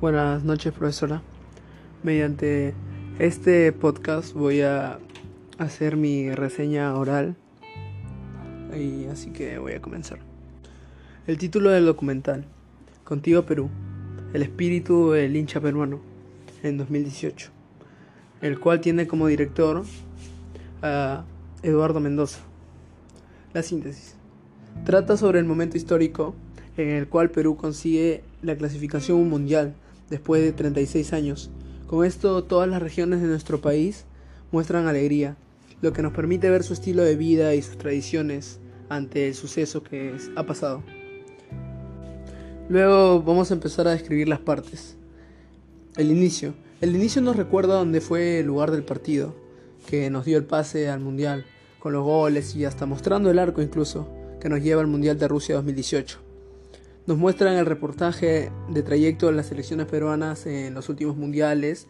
Buenas noches, profesora. Mediante este podcast voy a hacer mi reseña oral y así que voy a comenzar. El título del documental, Contigo Perú, el espíritu del hincha peruano, en 2018, el cual tiene como director a Eduardo Mendoza. La síntesis. Trata sobre el momento histórico en el cual Perú consigue la clasificación mundial después de 36 años. Con esto todas las regiones de nuestro país muestran alegría, lo que nos permite ver su estilo de vida y sus tradiciones ante el suceso que ha pasado. Luego vamos a empezar a describir las partes. El inicio. El inicio nos recuerda dónde fue el lugar del partido, que nos dio el pase al Mundial, con los goles y hasta mostrando el arco incluso, que nos lleva al Mundial de Rusia 2018. Nos muestran el reportaje de trayecto de las selecciones peruanas en los últimos mundiales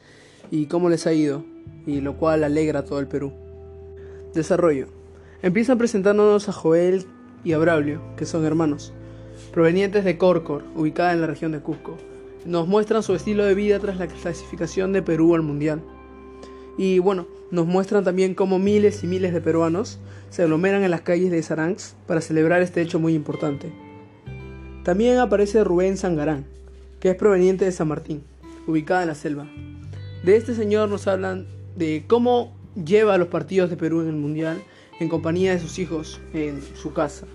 y cómo les ha ido, y lo cual alegra a todo el Perú. Desarrollo. Empiezan presentándonos a Joel y a Braulio, que son hermanos, provenientes de Corcor, ubicada en la región de Cusco. Nos muestran su estilo de vida tras la clasificación de Perú al Mundial. Y bueno, nos muestran también cómo miles y miles de peruanos se aglomeran en las calles de Saranx para celebrar este hecho muy importante. También aparece Rubén Sangarán, que es proveniente de San Martín, ubicada en la selva. De este señor nos hablan de cómo lleva los partidos de Perú en el Mundial en compañía de sus hijos en su casa.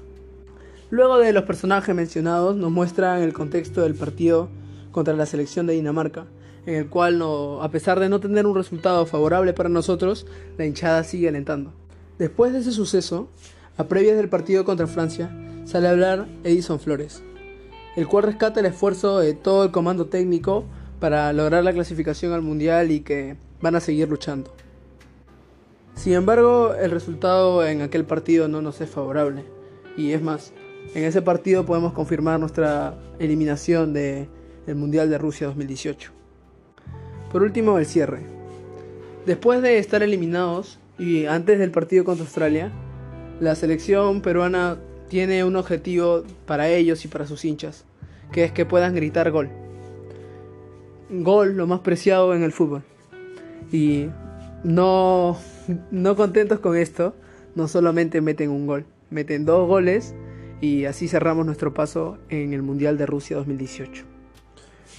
Luego de los personajes mencionados nos muestran el contexto del partido contra la selección de Dinamarca, en el cual a pesar de no tener un resultado favorable para nosotros, la hinchada sigue alentando. Después de ese suceso, a previas del partido contra Francia, sale a hablar Edison Flores, el cual rescata el esfuerzo de todo el comando técnico para lograr la clasificación al Mundial y que van a seguir luchando. Sin embargo, el resultado en aquel partido no nos es favorable. Y es más, en ese partido podemos confirmar nuestra eliminación del Mundial de Rusia 2018. Por último, el cierre. Después de estar eliminados y antes del partido contra Australia, la selección peruana tiene un objetivo para ellos y para sus hinchas, que es que puedan gritar gol. Gol, lo más preciado en el fútbol. Y no, no contentos con esto, no solamente meten un gol, meten dos goles y así cerramos nuestro paso en el Mundial de Rusia 2018.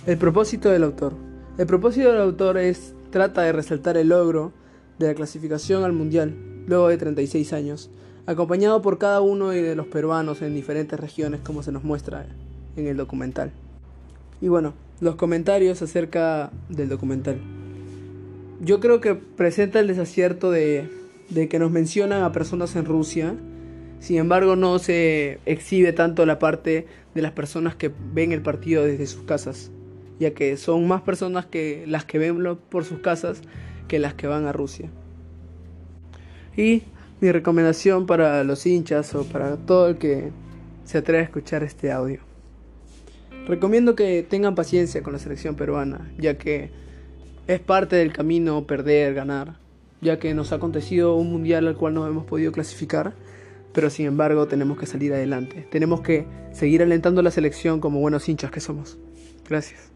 El propósito del autor. El propósito del autor es trata de resaltar el logro de la clasificación al Mundial luego de 36 años acompañado por cada uno de los peruanos en diferentes regiones como se nos muestra en el documental. Y bueno, los comentarios acerca del documental. Yo creo que presenta el desacierto de, de que nos mencionan a personas en Rusia, sin embargo no se exhibe tanto la parte de las personas que ven el partido desde sus casas, ya que son más personas que las que ven por sus casas que las que van a Rusia. Y mi recomendación para los hinchas o para todo el que se atreve a escuchar este audio. Recomiendo que tengan paciencia con la selección peruana, ya que es parte del camino perder, ganar, ya que nos ha acontecido un mundial al cual no hemos podido clasificar, pero sin embargo tenemos que salir adelante. Tenemos que seguir alentando a la selección como buenos hinchas que somos. Gracias.